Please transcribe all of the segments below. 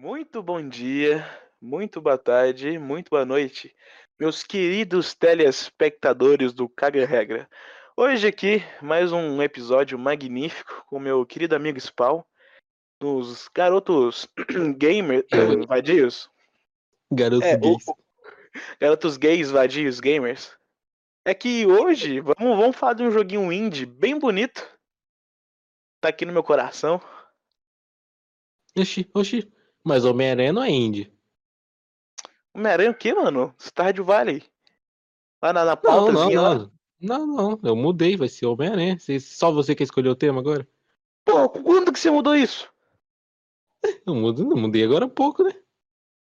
Muito bom dia, muito boa tarde, muito boa noite, meus queridos telespectadores do Caga Regra. Hoje aqui, mais um episódio magnífico com meu querido amigo Spawn, dos garotos gamers, Eu- vadios. Garoto É, gays. o- garotos gays, vadios, gamers. É que hoje, vamos, vamos falar de um joguinho indie bem bonito. Tá aqui no meu coração. Oxi, oxi. Mas Homem-Aranha não é indie. Homem-Aranha o quê, mano? Stardew Valley. Lá na, na Não, não, pautazinha lá. não. Não, não. Eu mudei, vai ser Homem-Aranha. Só você que escolheu o tema agora? Pô, quando que você mudou isso? Eu mudo, não mudei agora há pouco, né?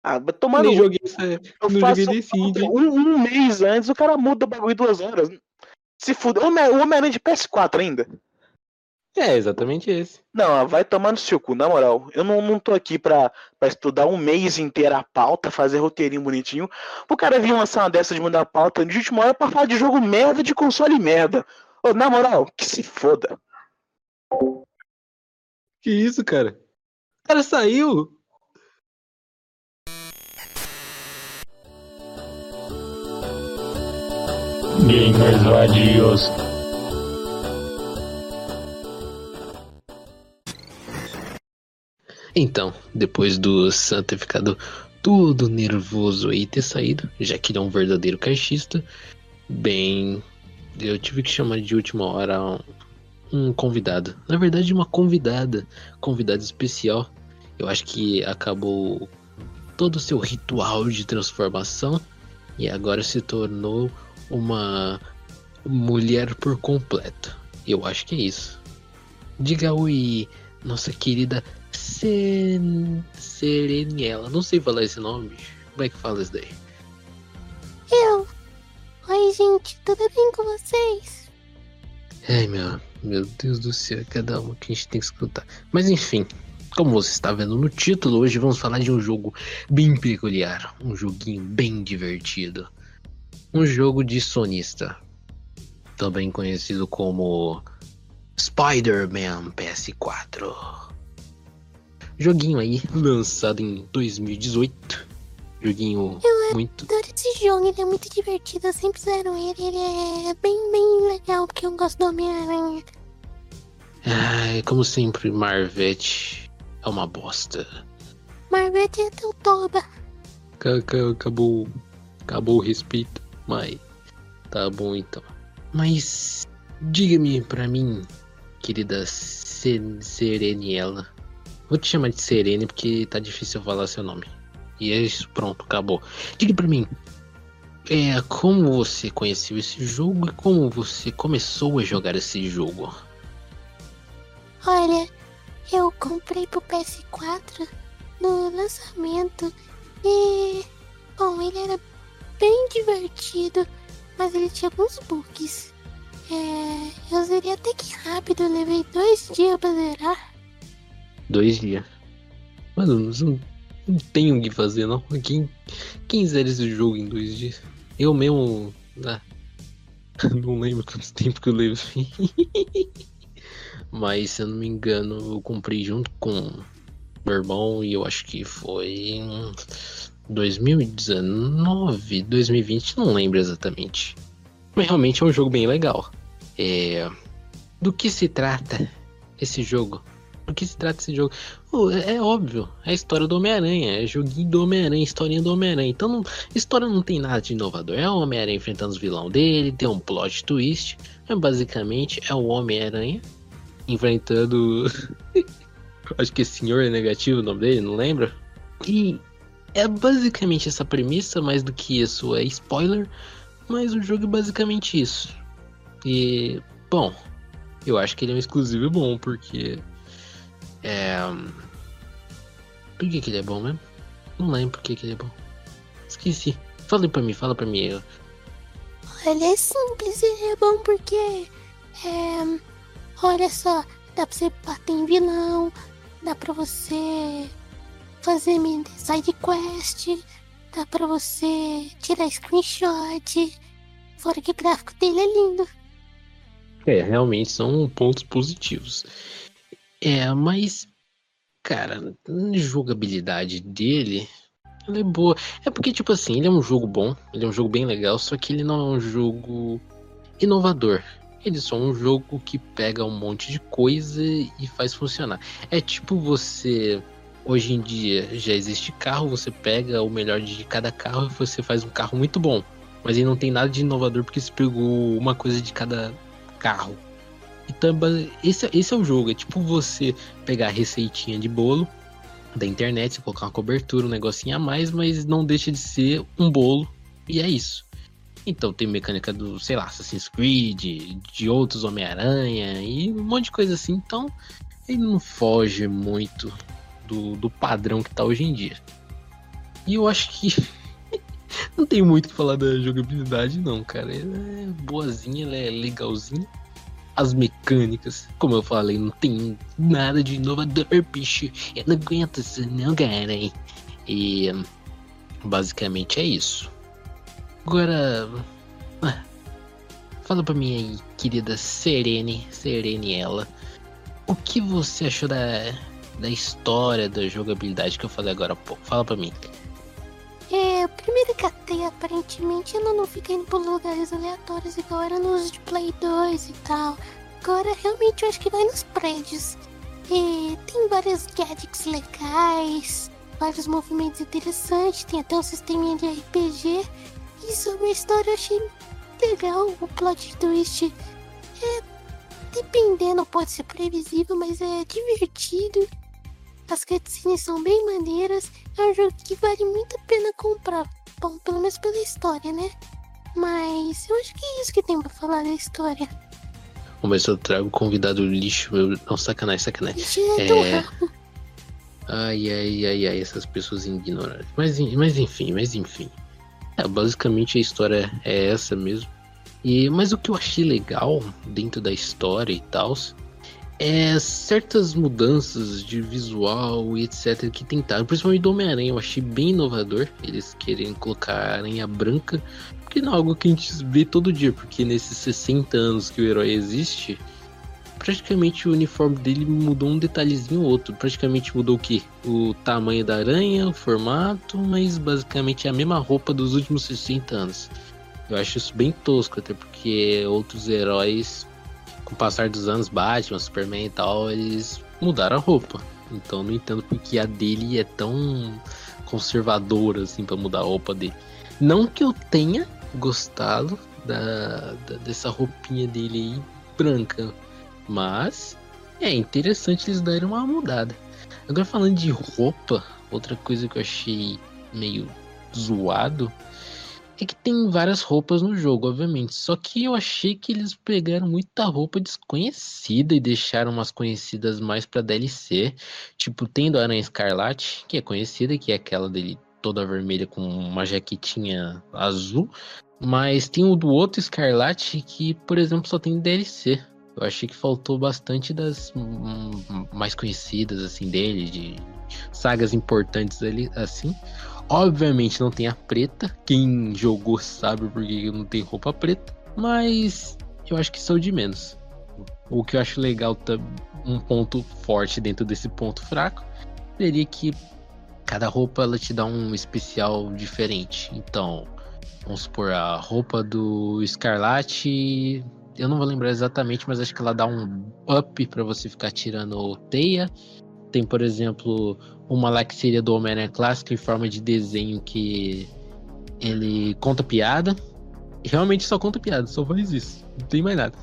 Ah, mas tomando. nem joguei essa. Eu não faço joguei desse um, um mês antes, o cara muda o bagulho duas horas. Se fuder. O Homem-Aranha de PS4 ainda. É, exatamente esse. Não, vai tomar no seu cu, na moral. Eu não, não tô aqui pra, pra estudar um mês inteiro a pauta, fazer roteirinho bonitinho. O cara vir lançar uma dessa de mudar a pauta de última hora pra falar de jogo merda de console merda. Ô, na moral, que se foda. Que isso, cara? O cara saiu. Gamers vadios. Então, depois do Santa ter ficado todo nervoso aí ter saído, já que ele é um verdadeiro caixista, bem, eu tive que chamar de última hora um, um convidado. Na verdade, uma convidada, convidada especial. Eu acho que acabou todo o seu ritual de transformação e agora se tornou uma mulher por completo. Eu acho que é isso. Diga oi, nossa querida Sen... Sereniela. Não sei falar esse nome, bicho. Como é que fala isso daí? Eu. Oi, gente, tudo bem com vocês? Ai, meu, meu Deus do céu, cada uma que a gente tem que escutar. Mas enfim, como você está vendo no título, hoje vamos falar de um jogo bem peculiar. Um joguinho bem divertido. Um jogo de sonista. Também conhecido como Spider-Man PS4. Joguinho aí, lançado em 2018. Joguinho muito. Adoro esse jogo, ele é muito divertido. Eu sempre fizeram ele, ele é bem, bem legal, porque eu gosto do Homem-Aranha. Ai, como sempre, Marvete é uma bosta. Marvete é teu toba. Ca- ca- Acabou, acabou o respeito, mas tá bom então. Mas diga-me pra mim, querida Se- Sereniela. Vou te chamar de Serene porque tá difícil falar seu nome. E é isso, pronto, acabou. Diga pra mim, é, como você conheceu esse jogo e como você começou a jogar esse jogo? Olha, eu comprei pro PS4 no lançamento e. Bom, ele era bem divertido, mas ele tinha alguns bugs. É, eu zerei até que rápido, eu levei dois dias pra zerar. Dois dias. Mano, não, não tem o que fazer não. Quem, quem zera esse jogo em dois dias? Eu mesmo. Ah, não lembro quanto tempo que eu levei. Mas se eu não me engano, eu comprei junto com meu irmão e eu acho que foi em 2019, 2020, não lembro exatamente. Mas realmente é um jogo bem legal. É... Do que se trata esse jogo? Do que se trata esse jogo? É, é óbvio, é a história do Homem-Aranha, é joguinho do Homem-Aranha, historinha do Homem-Aranha. Então, não, história não tem nada de inovador. É o Homem-Aranha enfrentando os vilão dele, tem um plot twist. Mas basicamente é o Homem-Aranha enfrentando. Acho que é Senhor Negativo o nome dele, não lembro. E é basicamente essa premissa, mais do que isso é spoiler. Mas o jogo é basicamente isso. E, bom, eu acho que ele é um exclusivo bom, porque. É. Por que, que ele é bom mesmo? Não lembro por que, que ele é bom. Esqueci. Fala pra mim, fala pra mim. Eu... Olha, é simples e é bom porque. É, olha só, dá pra você bater em vilão, dá pra você fazer side quest, dá pra você tirar screenshot. Fora que o gráfico dele é lindo. É, realmente são pontos positivos. É, mas cara, a jogabilidade dele, ela é boa. É porque, tipo assim, ele é um jogo bom, ele é um jogo bem legal, só que ele não é um jogo inovador. Ele é só um jogo que pega um monte de coisa e faz funcionar. É tipo você. Hoje em dia já existe carro, você pega o melhor de cada carro e você faz um carro muito bom. Mas ele não tem nada de inovador porque você pegou uma coisa de cada carro. Então, esse, esse é o jogo. É tipo você pegar a receitinha de bolo da internet, você colocar uma cobertura, um negocinho a mais, mas não deixa de ser um bolo. E é isso. Então tem mecânica do, sei lá, Assassin's Creed, de outros Homem-Aranha e um monte de coisa assim. Então ele não foge muito do, do padrão que tá hoje em dia. E eu acho que não tem muito o que falar da jogabilidade, não, cara. Ela é boazinha, ela é legalzinha. As mecânicas, como eu falei, não tem nada de inovador, bicho. Eu não aguento isso, não, cara. E basicamente é isso. Agora. Ah, fala pra mim aí, querida Serene, Serene ela. O que você achou da, da história da jogabilidade que eu falei agora há pouco? Fala pra mim. É, primeiro que até aparentemente ela não fica indo por lugares aleatórios igual era nos de Play 2 e tal. Agora realmente eu acho que vai nos prédios. É, tem vários gadgets legais, vários movimentos interessantes, tem até um sisteminha de RPG. E sobre a história eu achei legal o plot twist. É, dependendo, pode ser previsível, mas é divertido. As cutscenes são bem maneiras. É um jogo que vale muito a pena comprar. Bom, pelo menos pela história, né? Mas eu acho que é isso que tem pra falar da história. Vamos ver se eu trago convidado lixo. Meu... Não, sacanagem, sacanagem. É... Ai, ai, ai, ai, essas pessoas ignorantes. Mas, mas enfim, mas enfim. É, basicamente a história é essa mesmo. E, mas o que eu achei legal dentro da história e tal é certas mudanças de visual e etc que tentaram, principalmente do Homem-Aranha, eu achei bem inovador eles querem colocar a aranha branca, porque não é algo que a gente vê todo dia, porque nesses 60 anos que o herói existe, praticamente o uniforme dele mudou um detalhezinho ou outro. Praticamente mudou o que? O tamanho da aranha, o formato, mas basicamente é a mesma roupa dos últimos 60 anos. Eu acho isso bem tosco, até porque outros heróis, com o passar dos anos, Batman, Superman e tal, eles mudaram a roupa. Então não entendo porque a dele é tão conservadora assim para mudar a roupa dele. Não que eu tenha gostado da, da, dessa roupinha dele aí branca, mas é interessante eles darem uma mudada. Agora falando de roupa, outra coisa que eu achei meio zoado é que tem várias roupas no jogo, obviamente. Só que eu achei que eles pegaram muita roupa desconhecida e deixaram umas conhecidas mais para DLC. Tipo, tendo a Aranha Escarlate, que é conhecida, que é aquela dele toda vermelha com uma jaquetinha azul. Mas tem o do outro Escarlate que, por exemplo, só tem DLC. Eu achei que faltou bastante das mais conhecidas, assim, dele, de sagas importantes ali, assim. Obviamente não tem a preta. Quem jogou sabe porque não tem roupa preta. Mas eu acho que são de menos. O que eu acho legal, tá, um ponto forte dentro desse ponto fraco, seria que cada roupa ela te dá um especial diferente. Então, vamos supor, a roupa do Escarlate eu não vou lembrar exatamente, mas acho que ela dá um up para você ficar tirando teia. Tem, por exemplo, uma lá que seria do Homem-Aranha clássico em forma de desenho que ele conta piada. Realmente só conta piada, só faz isso. Não tem mais nada.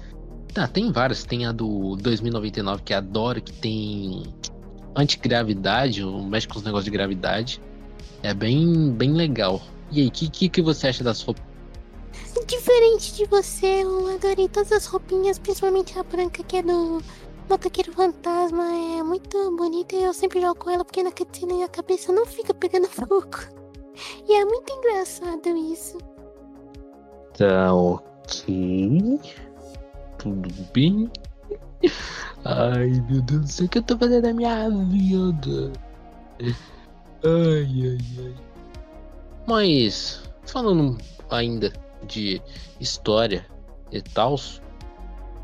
Tá, tem várias. Tem a do 2099 que adoro, que tem antigravidade, mexe com os negócios de gravidade. É bem, bem legal. E aí, o que, que, que você acha das roupas? Diferente de você, eu adorei todas as roupinhas, principalmente a branca que é do Motoqueiro Fantasma. É muito bonita e eu sempre jogo com ela porque na cutscene a cabeça não fica pegando fogo. E é muito engraçado isso. Tá ok. Tudo bem. Ai meu Deus do céu, o que eu tô fazendo na minha vida? Ai, ai, ai. Mas, falando ainda de história e tal,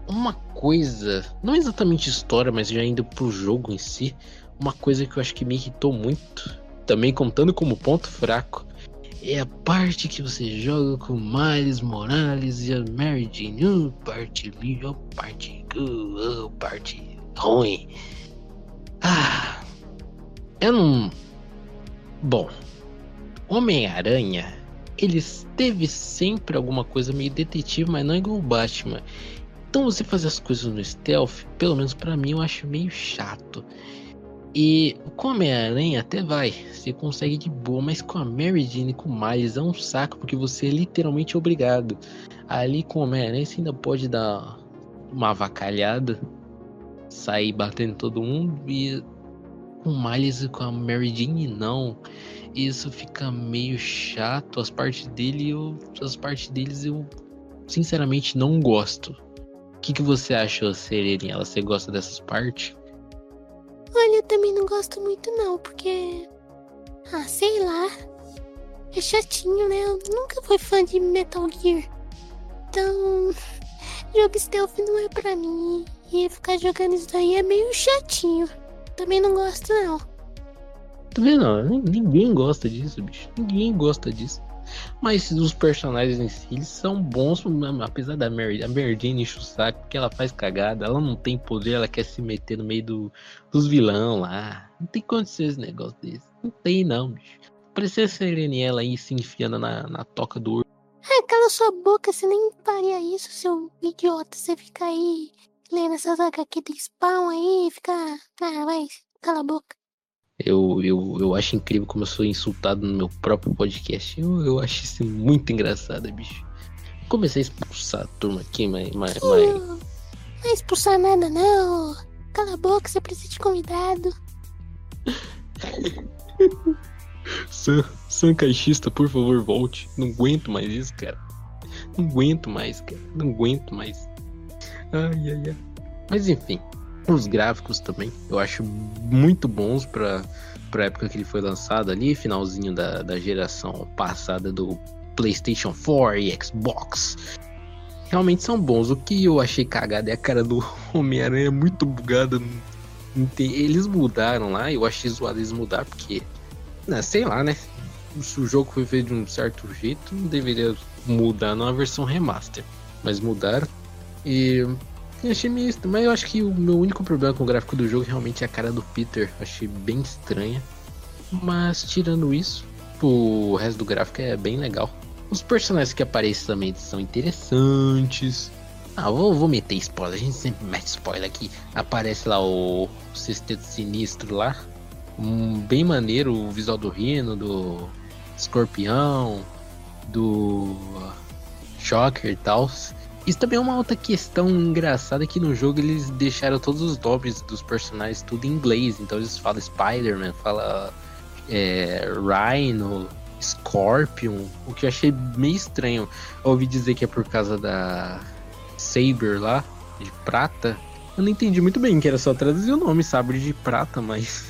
uma coisa, não exatamente história, mas já indo pro jogo em si, uma coisa que eu acho que me irritou muito, também contando como ponto fraco, é a parte que você joga com Miles Morales e a Mary Jane. Parte linda, parte good, parte ruim. Ah, eu não. Bom, Homem-Aranha, ele teve sempre alguma coisa meio detetive, mas não igual o Batman. Então você fazer as coisas no stealth, pelo menos para mim, eu acho meio chato. E com a Homem-Aranha até vai, você consegue de boa, mas com a Mary Jane e com o Miles é um saco, porque você é literalmente obrigado. Ali com o Homem-Aranha você ainda pode dar uma avacalhada, sair batendo todo mundo, e com o Miles e com a Mary Jane não. Isso fica meio chato, as partes dele, eu, as partes deles eu sinceramente não gosto. O que, que você achou, Serena? Você gosta dessas partes? Olha, eu também não gosto muito não, porque. Ah, sei lá. É chatinho, né? Eu nunca fui fã de Metal Gear. Então. Jogo stealth não é pra mim. E ficar jogando isso daí é meio chatinho. Também não gosto não. Tá vendo? Ninguém gosta disso, bicho. Ninguém gosta disso. Mas os personagens em si, eles são bons, apesar da Mary, a Mary Jane enche o saco, porque ela faz cagada, ela não tem poder, ela quer se meter no meio do, dos vilão lá. Não tem condição esse negócio desse. Não tem não, bicho. Parecia a ela aí se enfiando na, na toca do urso. É, cala sua boca, você nem faria isso, seu idiota. Você fica aí lendo essas HQ de spawn aí, fica. Ah, vai, cala a boca. Eu, eu, eu acho incrível como eu sou insultado no meu próprio podcast. Eu, eu acho isso muito engraçado, bicho. Comecei a expulsar a turma aqui, mas. mas, mas... Não vai expulsar nada, não. Cala a boca, você precisa de convidado. Sam, Sam Caixista, por favor, volte. Não aguento mais isso, cara. Não aguento mais, cara. Não aguento mais. Ai, ai, ai. Mas enfim, os gráficos também, eu acho muito bons para a época que ele foi lançado ali, finalzinho da, da geração passada do PlayStation 4 e Xbox. Realmente são bons. O que eu achei cagado é a cara do Homem-Aranha muito bugada. Eles mudaram lá, eu achei zoado eles mudar, porque, né, sei lá, né? Se o jogo foi feito de um certo jeito, não deveria mudar numa versão remaster. Mas mudaram. E eu achei meio estranho, mas eu acho que o meu único problema com o gráfico do jogo realmente é a cara do Peter. Achei bem estranha. Mas tirando isso, o resto do gráfico é bem legal. Os personagens que aparecem também são interessantes. Ah, vou, vou meter spoiler, a gente sempre mete spoiler aqui. Aparece lá o Sexteto Sinistro lá. Um, bem maneiro o visual do Rino, do Escorpião, do Shocker e tal. Isso também é uma outra questão engraçada que no jogo eles deixaram todos os nomes dos personagens tudo em inglês. Então eles falam Spider-Man, fala é, Rhino, Scorpion, o que eu achei meio estranho. Eu ouvi dizer que é por causa da Saber lá, de prata. Eu não entendi muito bem, que era só traduzir o nome, Sabre de prata, mas.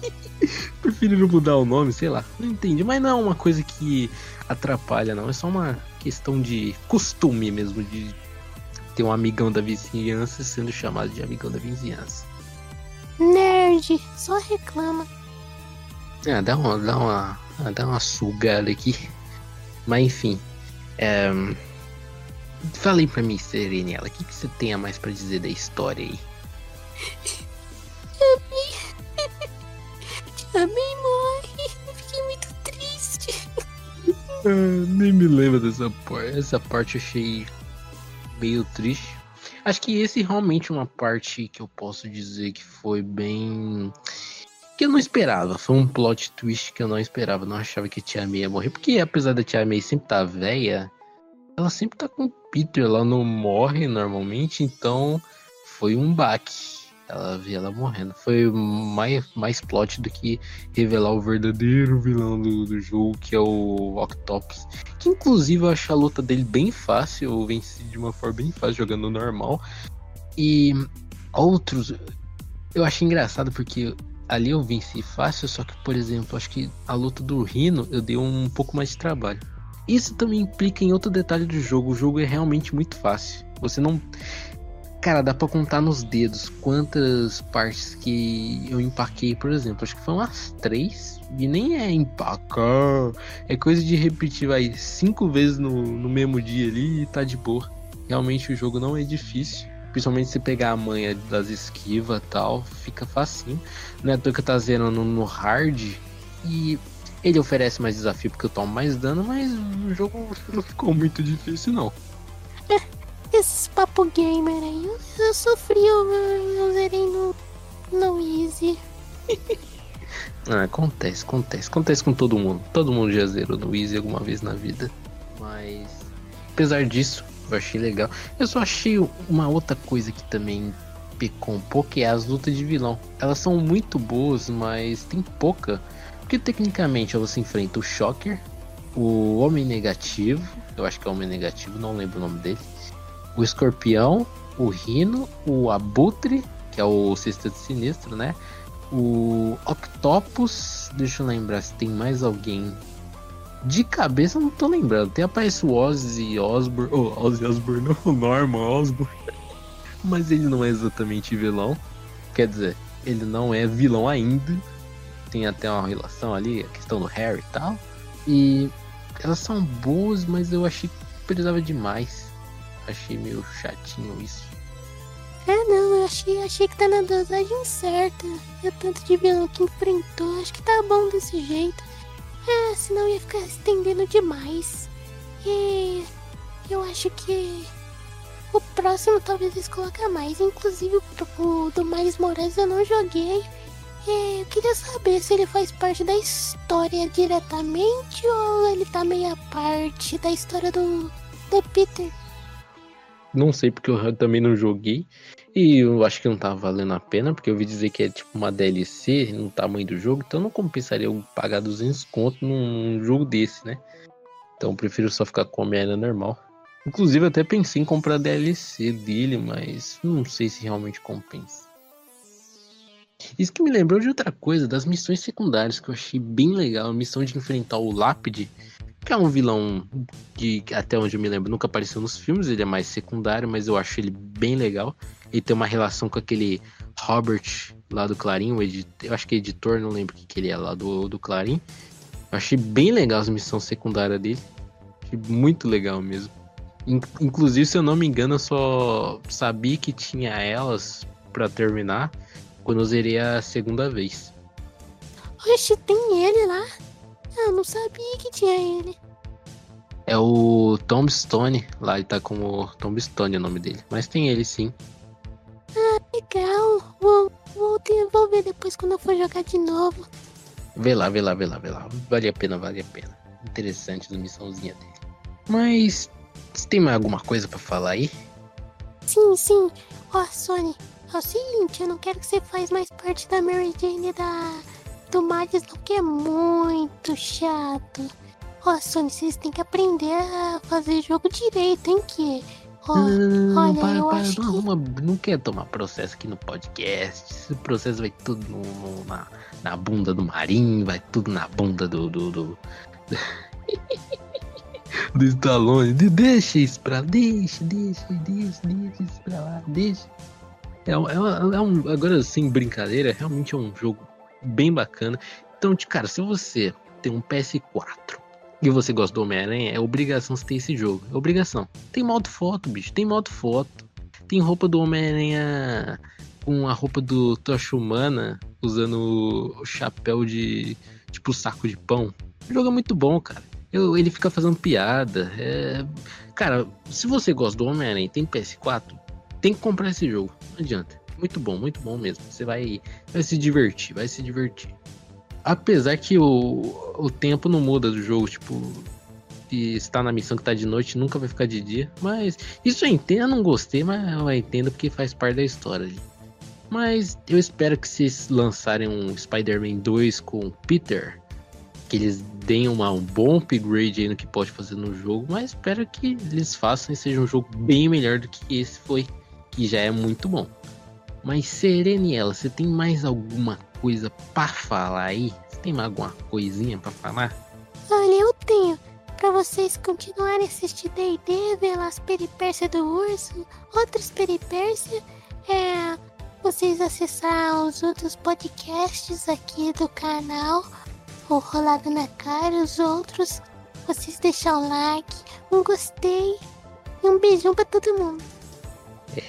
Preferiram mudar o nome, sei lá. Não entendi, mas não é uma coisa que atrapalha, não. É só uma questão de costume mesmo, de ter um amigão da vizinhança sendo chamado de amigão da vizinhança. Nerd, só reclama. Ah, dá uma, dá uma, dá uma sugada aqui. Mas enfim. É... Falei pra mim, Serenela, o que, que você tem a mais para dizer da história aí? Também morre. Fiquei muito triste. Ah, nem me lembro dessa parte. Essa parte eu achei meio triste. Acho que esse é realmente uma parte que eu posso dizer que foi bem. que eu não esperava. Foi um plot twist que eu não esperava. Não achava que a Tia May ia morrer. Porque apesar da Tia May sempre estar tá velha, ela sempre tá com o Peter. Ela não morre normalmente. Então foi um baque. Ela via ela morrendo. Foi mais, mais plot do que revelar o verdadeiro vilão do, do jogo, que é o Octopus. Que inclusive eu acho a luta dele bem fácil. Eu venci de uma forma bem fácil jogando normal. E outros. Eu achei engraçado porque ali eu venci fácil, só que, por exemplo, acho que a luta do Rino eu dei um pouco mais de trabalho. Isso também implica em outro detalhe do jogo. O jogo é realmente muito fácil. Você não Cara, dá pra contar nos dedos quantas partes que eu empaquei, por exemplo. Acho que foi umas três. E nem é empacar. É coisa de repetir, vai, cinco vezes no, no mesmo dia ali e tá de boa. Realmente o jogo não é difícil. Principalmente se pegar a manha das esquivas tal, fica facinho. Não é que tá zerando no hard. E ele oferece mais desafio porque eu tomo mais dano, mas o jogo não ficou muito difícil não. Esses papo gamer aí, eu, eu sofri, eu, eu zerei no, no Easy. ah, acontece, acontece. Acontece com todo mundo. Todo mundo já zerou no Easy alguma vez na vida. Mas, apesar disso, eu achei legal. Eu só achei uma outra coisa que também pecou um pouco, é as lutas de vilão. Elas são muito boas, mas tem pouca. Porque tecnicamente você enfrenta o Shocker, o Homem Negativo, eu acho que é o Homem Negativo, não lembro o nome dele o escorpião, o rino, o abutre, que é o sexteto sinistro, né? O octopus, deixa eu lembrar se tem mais alguém. De cabeça não tô lembrando. Tem aparece o Ozzy Osbourne, oh, Ozzy Osbourne, não, o Norman Osborn. Mas ele não é exatamente vilão. Quer dizer, ele não é vilão ainda. Tem até uma relação ali, a questão do Harry e tal. E elas são boas, mas eu achei que precisava de mais. Achei meio chatinho isso. É não, eu achei, achei que tá na dosagem certa. É tanto de vilão que enfrentou, acho que tá bom desse jeito. É, senão ia ficar estendendo demais. E eu acho que o próximo talvez eles coloquem mais. Inclusive o do Miles Morales eu não joguei. E eu queria saber se ele faz parte da história diretamente ou ele tá meio a parte da história do, do Peter. Não sei porque eu também não joguei. E eu acho que não tá valendo a pena, porque eu ouvi dizer que é tipo uma DLC no tamanho do jogo, então não compensaria eu pagar 200 conto num jogo desse, né? Então eu prefiro só ficar com a merda normal. Inclusive até pensei em comprar DLC dele, mas não sei se realmente compensa. Isso que me lembrou de outra coisa, das missões secundárias que eu achei bem legal. A missão de enfrentar o Lápide que é um vilão que, até onde eu me lembro, nunca apareceu nos filmes. Ele é mais secundário, mas eu acho ele bem legal. Ele tem uma relação com aquele Robert lá do Clarim, eu acho que é editor, não lembro o que, que ele é lá do, do Clarim. Eu achei bem legal as missões secundárias dele. Achei muito legal mesmo. Inclusive, se eu não me engano, eu só sabia que tinha elas para terminar quando eu zerei a segunda vez. Oxe, tem ele lá? Eu não sabia que tinha ele. É o Tombstone, lá ele tá como Tombstone é o nome dele. Mas tem ele sim. Ah, legal. Vou, vou, ter, vou ver depois quando eu for jogar de novo. Vê lá, vê lá, vê lá, vê lá. Vale a pena, vale a pena. Interessante a missãozinha dele. Mas você tem mais alguma coisa para falar aí? Sim, sim. Ó, oh, Sony, é o seguinte, eu não quero que você faz mais parte da Mary Jane da do Miles não, que é muito chato. Ó, oh, Sony, vocês têm que aprender a fazer jogo direito, hein, que... Oh, não, olha, para, eu para, acho não, que... não quer tomar processo aqui no podcast. Esse processo vai tudo no, no, na, na bunda do Marinho, vai tudo na bunda do. do, do... do Stallone. De, deixa isso pra deixa, deixa, deixa, deixa isso pra lá, deixa. É, é, é um, agora, sem brincadeira, realmente é um jogo bem bacana. Então, cara, se você tem um PS4 e você gosta do Homem-Aranha, é obrigação você ter esse jogo. É obrigação. Tem modo foto, bicho. Tem modo foto. Tem roupa do Homem-Aranha com a roupa do Tocha Humana, usando o chapéu de. tipo saco de pão. O jogo é muito bom, cara. Eu, ele fica fazendo piada. É... Cara, se você gosta do Homem-Aranha e tem PS4, tem que comprar esse jogo. Não adianta. Muito bom, muito bom mesmo. Você vai, vai se divertir, vai se divertir. Apesar que o, o tempo não muda do jogo, tipo, se está na missão que tá de noite, nunca vai ficar de dia. Mas isso eu entendo, eu não gostei, mas eu entendo porque faz parte da história. Mas eu espero que vocês lançarem um Spider-Man 2 com Peter, que eles deem uma, um bom upgrade aí no que pode fazer no jogo, mas espero que eles façam e seja um jogo bem melhor do que esse foi, que já é muito bom. Mas Sereniela, você tem mais alguma coisa para falar aí? Você tem mais alguma coisinha para falar? Olha, eu tenho. Para vocês continuarem assistindo D&D, ver as peripécias do urso, outras peripécias, é vocês acessar os outros podcasts aqui do canal, o Rolado na Cara, os outros, vocês deixar o like, um gostei e um beijão pra todo mundo.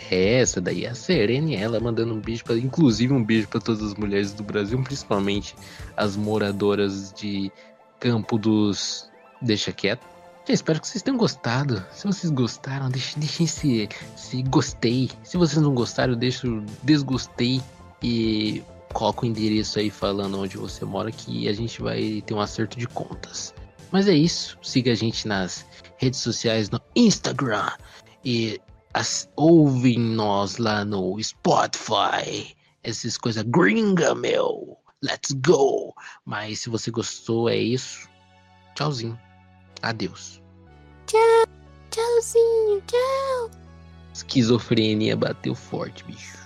É, essa daí é a Serene, ela mandando um beijo para, inclusive um beijo para todas as mulheres do Brasil, principalmente as moradoras de Campo dos Deixa Quieto. Eu espero que vocês tenham gostado. Se vocês gostaram, deixem, deixem se, se gostei. Se vocês não gostaram, deixa o desgostei e coloca o endereço aí falando onde você mora que a gente vai ter um acerto de contas. Mas é isso. Siga a gente nas redes sociais no Instagram e as, ouvem nós lá no Spotify. Essas coisas gringa, meu. Let's go. Mas se você gostou, é isso. Tchauzinho. Adeus. Tchau, tchauzinho, tchau. Esquizofrenia bateu forte, bicho.